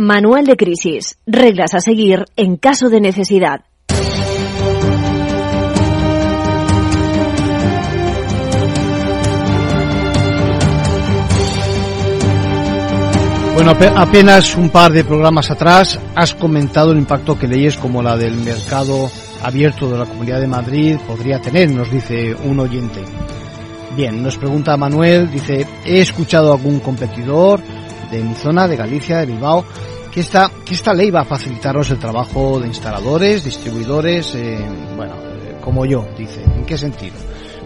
Manual de crisis. Reglas a seguir en caso de necesidad. Bueno, apenas un par de programas atrás has comentado el impacto que leyes como la del mercado abierto de la Comunidad de Madrid podría tener, nos dice un oyente. Bien, nos pregunta Manuel, dice, he escuchado algún competidor de mi zona, de Galicia, de Bilbao, que esta, que esta ley va a facilitaros el trabajo de instaladores, distribuidores, eh, bueno, eh, como yo, dice. ¿En qué sentido?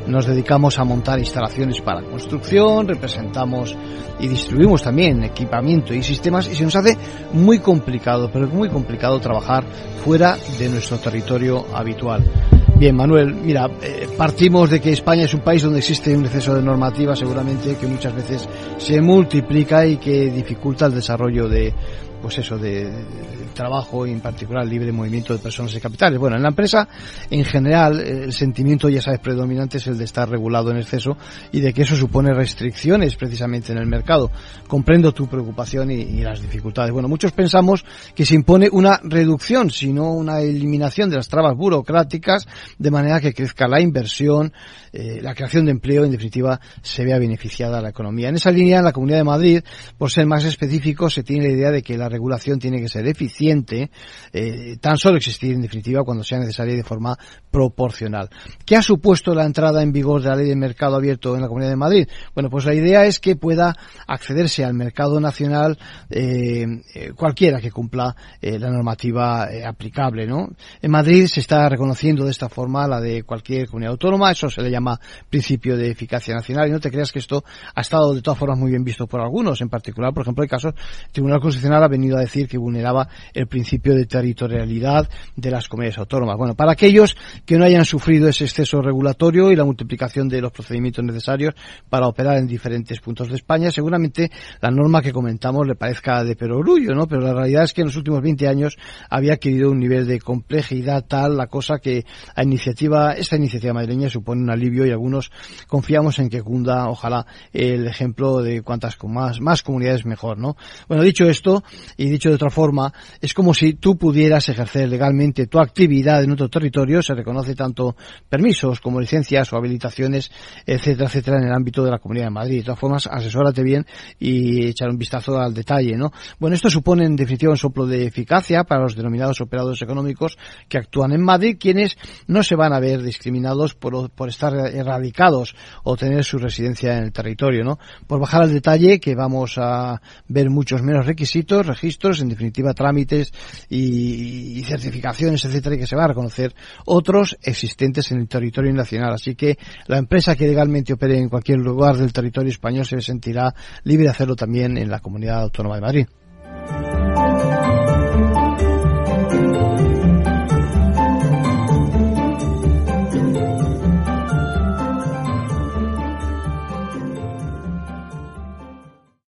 Nos dedicamos a montar instalaciones para construcción, representamos y distribuimos también equipamiento y sistemas y se nos hace muy complicado, pero muy complicado trabajar fuera de nuestro territorio habitual. Bien, Manuel, mira, eh, partimos de que España es un país donde existe un exceso de normativa seguramente que muchas veces se multiplica y que dificulta el desarrollo de, pues eso, de, trabajo y en particular libre movimiento de personas y capitales. Bueno, en la empresa, en general, el sentimiento, ya sabes, predominante es el de estar regulado en exceso y de que eso supone restricciones precisamente en el mercado. Comprendo tu preocupación y, y las dificultades. Bueno, muchos pensamos que se impone una reducción, sino una eliminación de las trabas burocráticas, de manera que crezca la inversión, eh, la creación de empleo, en definitiva, se vea beneficiada la economía. En esa línea, en la Comunidad de Madrid, por ser más específico, se tiene la idea de que la regulación tiene que ser eficiente, eh, tan solo existir en definitiva cuando sea necesaria y de forma proporcional. ¿Qué ha supuesto la entrada en vigor de la ley de mercado abierto en la Comunidad de Madrid? Bueno, pues la idea es que pueda accederse al mercado nacional eh, eh cualquiera que cumpla la normativa aplicable, ¿no? En Madrid se está reconociendo de esta forma la de cualquier comunidad autónoma, eso se le llama principio de eficacia nacional y no te creas que esto ha estado de todas formas muy bien visto por algunos, en particular, por ejemplo, hay casos, el Tribunal Constitucional ha venido a decir que vulneraba el principio de territorialidad de las comunidades autónomas. Bueno, para aquellos que no hayan sufrido ese exceso regulatorio y la multiplicación de los procedimientos necesarios para operar en diferentes puntos de España, seguramente la norma que comentamos le parezca de perogrullo, ¿no? Pero la realidad es que en los últimos 20 años había adquirido un nivel de complejidad tal la cosa que a iniciativa, esta iniciativa madrileña supone un alivio y algunos confiamos en que cunda, ojalá, el ejemplo de cuantas más, más comunidades mejor, ¿no? Bueno, dicho esto, y dicho de otra forma, es como si tú pudieras ejercer legalmente tu actividad en otro territorio, se reconoce tanto permisos como licencias o habilitaciones, etcétera, etcétera, en el ámbito de la Comunidad de Madrid. De todas formas, asesórate bien y echar un vistazo al detalle, ¿no? Bueno, esto supone en definitiva un soplo de eficacia para los denominados operadores económicos que actúan en Madrid, quienes no se van a ver discriminados por, por estar erradicados o tener su residencia en el territorio, ¿no? Por bajar al detalle, que vamos a ver muchos menos requisitos, registros, en definitiva trámites y, certificaciones, etcétera, y que se va a reconocer otros existentes en el territorio nacional. Así que la empresa que legalmente opere en cualquier lugar del territorio español se sentirá libre de hacerlo también en la comunidad autónoma de Madrid.